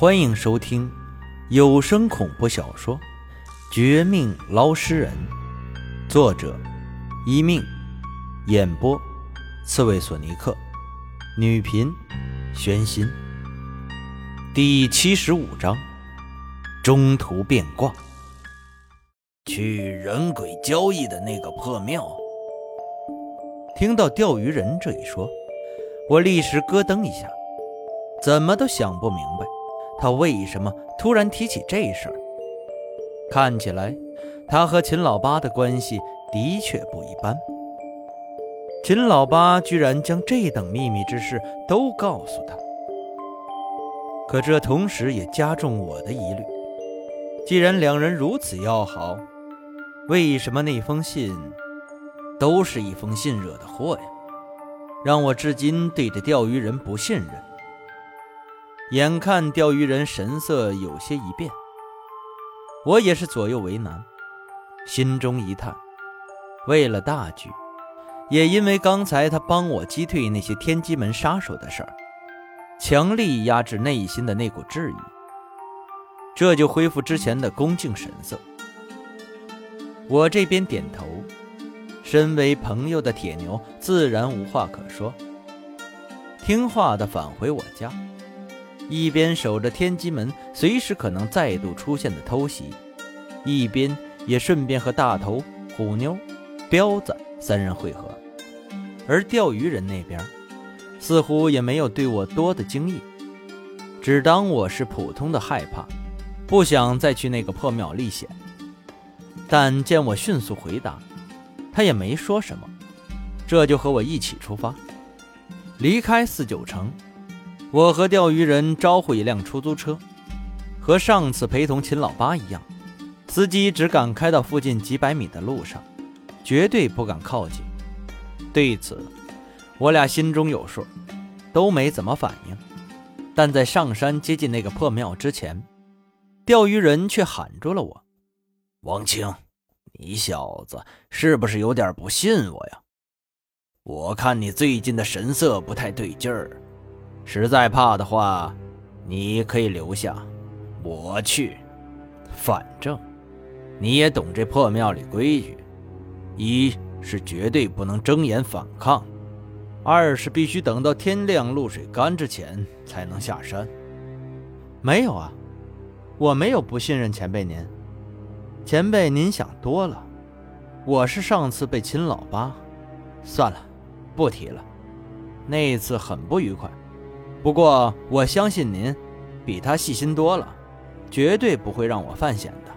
欢迎收听有声恐怖小说《绝命捞尸人》，作者：一命，演播：刺猬索尼克，女频：玄心。第七十五章：中途变卦。去人鬼交易的那个破庙。听到钓鱼人这一说，我立时咯噔一下，怎么都想不明白，他为什么突然提起这事儿。看起来，他和秦老八的关系的确不一般。秦老八居然将这等秘密之事都告诉他，可这同时也加重我的疑虑。既然两人如此要好，为什么那封信都是一封信惹的祸呀？让我至今对这钓鱼人不信任。眼看钓鱼人神色有些一变，我也是左右为难，心中一叹：为了大局，也因为刚才他帮我击退那些天机门杀手的事儿，强力压制内心的那股质疑，这就恢复之前的恭敬神色。我这边点头，身为朋友的铁牛自然无话可说，听话的返回我家，一边守着天机门随时可能再度出现的偷袭，一边也顺便和大头、虎妞、彪子三人会合。而钓鱼人那边，似乎也没有对我多的惊异，只当我是普通的害怕，不想再去那个破庙历险。但见我迅速回答，他也没说什么，这就和我一起出发，离开四九城。我和钓鱼人招呼一辆出租车，和上次陪同秦老八一样，司机只敢开到附近几百米的路上，绝对不敢靠近。对此，我俩心中有数，都没怎么反应。但在上山接近那个破庙之前，钓鱼人却喊住了我。王青，你小子是不是有点不信我呀？我看你最近的神色不太对劲儿，实在怕的话，你可以留下，我去。反正你也懂这破庙里规矩：一是绝对不能睁眼反抗，二是必须等到天亮露水干之前才能下山。没有啊，我没有不信任前辈您。前辈，您想多了，我是上次被秦老八，算了，不提了，那次很不愉快。不过我相信您，比他细心多了，绝对不会让我犯险的。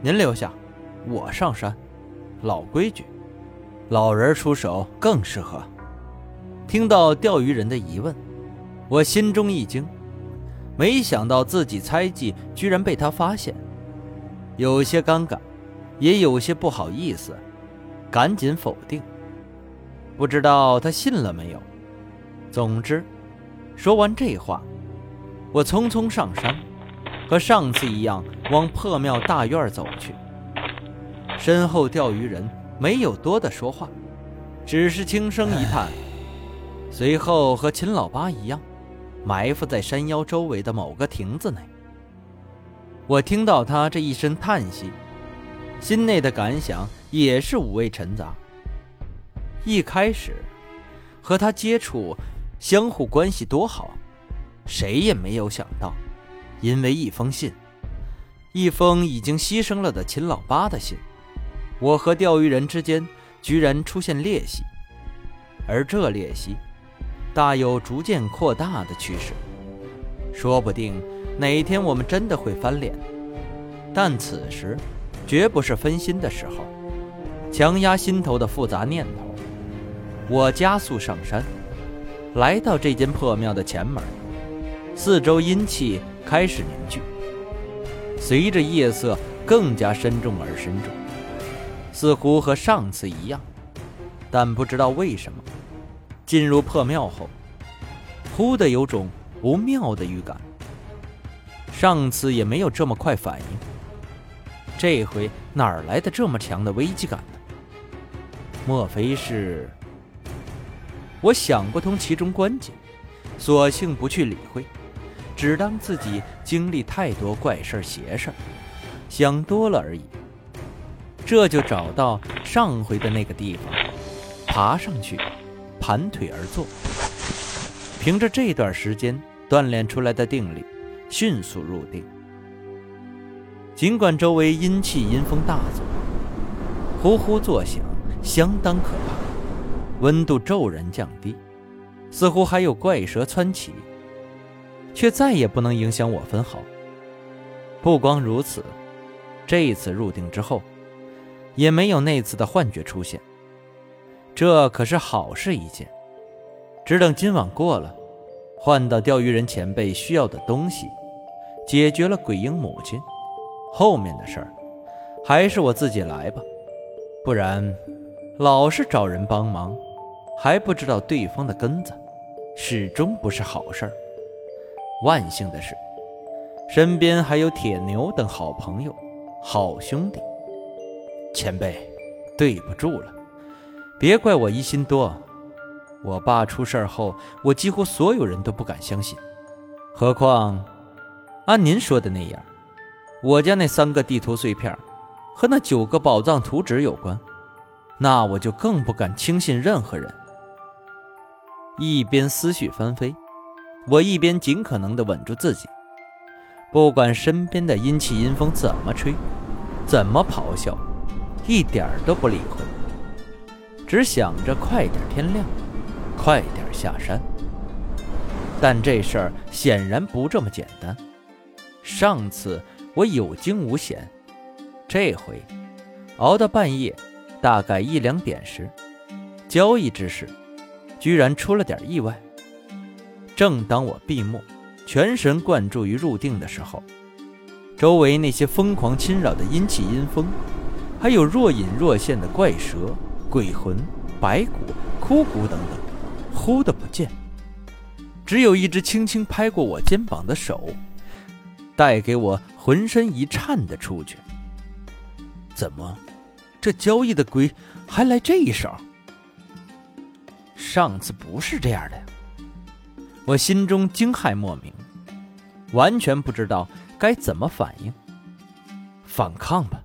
您留下，我上山。老规矩，老人出手更适合。听到钓鱼人的疑问，我心中一惊，没想到自己猜忌居然被他发现。有些尴尬，也有些不好意思，赶紧否定。不知道他信了没有。总之，说完这话，我匆匆上山，和上次一样往破庙大院走去。身后钓鱼人没有多的说话，只是轻声一叹，随后和秦老八一样，埋伏在山腰周围的某个亭子内。我听到他这一声叹息，心内的感想也是五味陈杂。一开始和他接触，相互关系多好，谁也没有想到，因为一封信，一封已经牺牲了的秦老八的信，我和钓鱼人之间居然出现裂隙，而这裂隙大有逐渐扩大的趋势，说不定。哪天我们真的会翻脸，但此时绝不是分心的时候，强压心头的复杂念头。我加速上山，来到这间破庙的前门，四周阴气开始凝聚，随着夜色更加深重而深重，似乎和上次一样。但不知道为什么，进入破庙后，忽的有种不妙的预感。上次也没有这么快反应，这回哪儿来的这么强的危机感呢？莫非是……我想不通其中关键，索性不去理会，只当自己经历太多怪事儿邪事儿想多了而已。这就找到上回的那个地方，爬上去，盘腿而坐。凭着这段时间锻炼出来的定力，迅速入定。尽管周围阴气阴风大作，呼呼作响，相当可怕，温度骤然降低，似乎还有怪蛇窜起，却再也不能影响我分毫。不光如此，这一次入定之后。也没有那次的幻觉出现，这可是好事一件。只等今晚过了，换到钓鱼人前辈需要的东西，解决了鬼婴母亲，后面的事儿还是我自己来吧。不然，老是找人帮忙，还不知道对方的根子，始终不是好事儿。万幸的是，身边还有铁牛等好朋友、好兄弟。前辈，对不住了，别怪我疑心多。我爸出事后，我几乎所有人都不敢相信，何况按您说的那样，我家那三个地图碎片和那九个宝藏图纸有关，那我就更不敢轻信任何人。一边思绪翻飞，我一边尽可能的稳住自己，不管身边的阴气阴风怎么吹，怎么咆哮。一点都不理会，只想着快点天亮，快点下山。但这事儿显然不这么简单。上次我有惊无险，这回熬到半夜，大概一两点时，交易之时居然出了点意外。正当我闭目，全神贯注于入定的时候，周围那些疯狂侵扰的阴气阴风。还有若隐若现的怪蛇、鬼魂、白骨、枯骨等等，忽的不见，只有一只轻轻拍过我肩膀的手，带给我浑身一颤的触觉。怎么，这交易的鬼还来这一手？上次不是这样的呀！我心中惊骇莫名，完全不知道该怎么反应。反抗吧。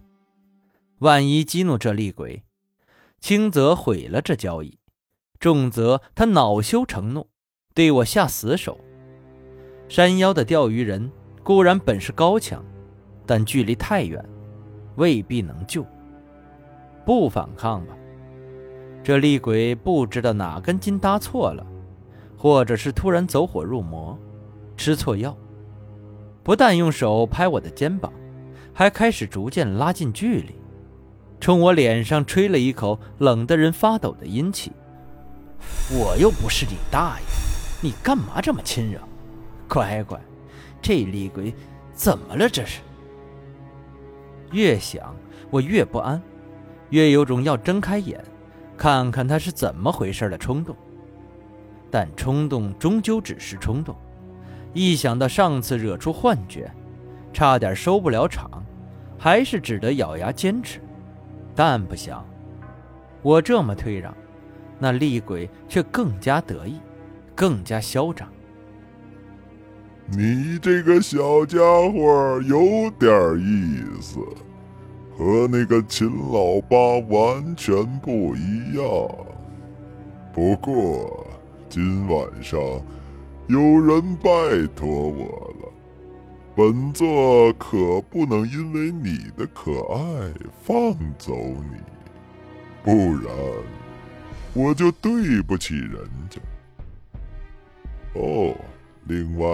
万一激怒这厉鬼，轻则毁了这交易，重则他恼羞成怒，对我下死手。山腰的钓鱼人固然本事高强，但距离太远，未必能救。不反抗吧，这厉鬼不知道哪根筋搭错了，或者是突然走火入魔，吃错药，不但用手拍我的肩膀，还开始逐渐拉近距离。冲我脸上吹了一口冷得人发抖的阴气，我又不是你大爷，你干嘛这么亲热？乖乖，这厉鬼怎么了？这是。越想我越不安，越有种要睁开眼看看他是怎么回事的冲动。但冲动终究只是冲动，一想到上次惹出幻觉，差点收不了场，还是只得咬牙坚持。但不想，我这么退让，那厉鬼却更加得意，更加嚣张。你这个小家伙有点意思，和那个秦老八完全不一样。不过今晚上有人拜托我了。本座可不能因为你的可爱放走你，不然我就对不起人家。哦，另外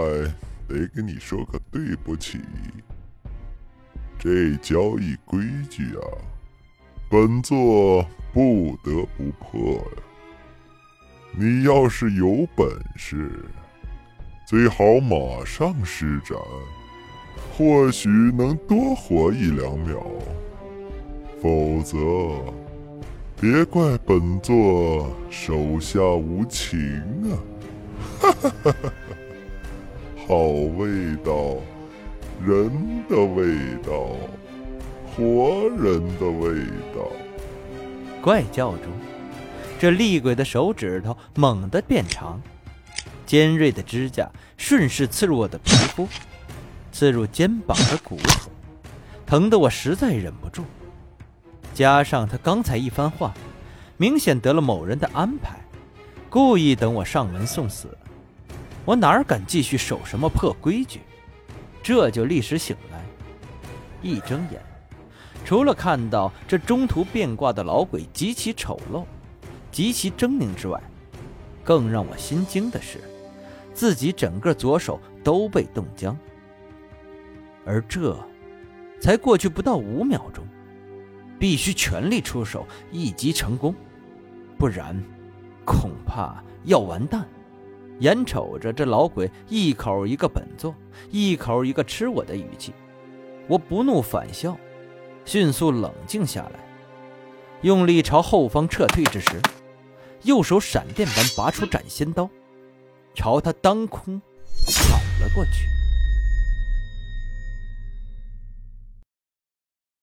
得跟你说个对不起，这交易规矩啊，本座不得不破呀。你要是有本事，最好马上施展。或许能多活一两秒，否则别怪本座手下无情啊！哈哈哈哈好味道，人的味道，活人的味道。怪叫中，这厉鬼的手指头猛地变长，尖锐的指甲顺势刺入我的皮肤，刺入肩膀和骨头，疼得我实在忍不住。加上他刚才一番话，明显得了某人的安排，故意等我上门送死。我哪敢继续守什么破规矩？这就立时醒来，一睁眼，除了看到这中途变卦的老鬼极其丑陋、极其狰狞之外，更让我心惊的是，自己整个左手都被冻僵。而这，才过去不到五秒钟。必须全力出手，一击成功，不然恐怕要完蛋。眼瞅着这老鬼一口一个本座，一口一个吃我的语气，我不怒反笑，迅速冷静下来，用力朝后方撤退之时，右手闪电般拔出斩仙刀，朝他当空扫了过去。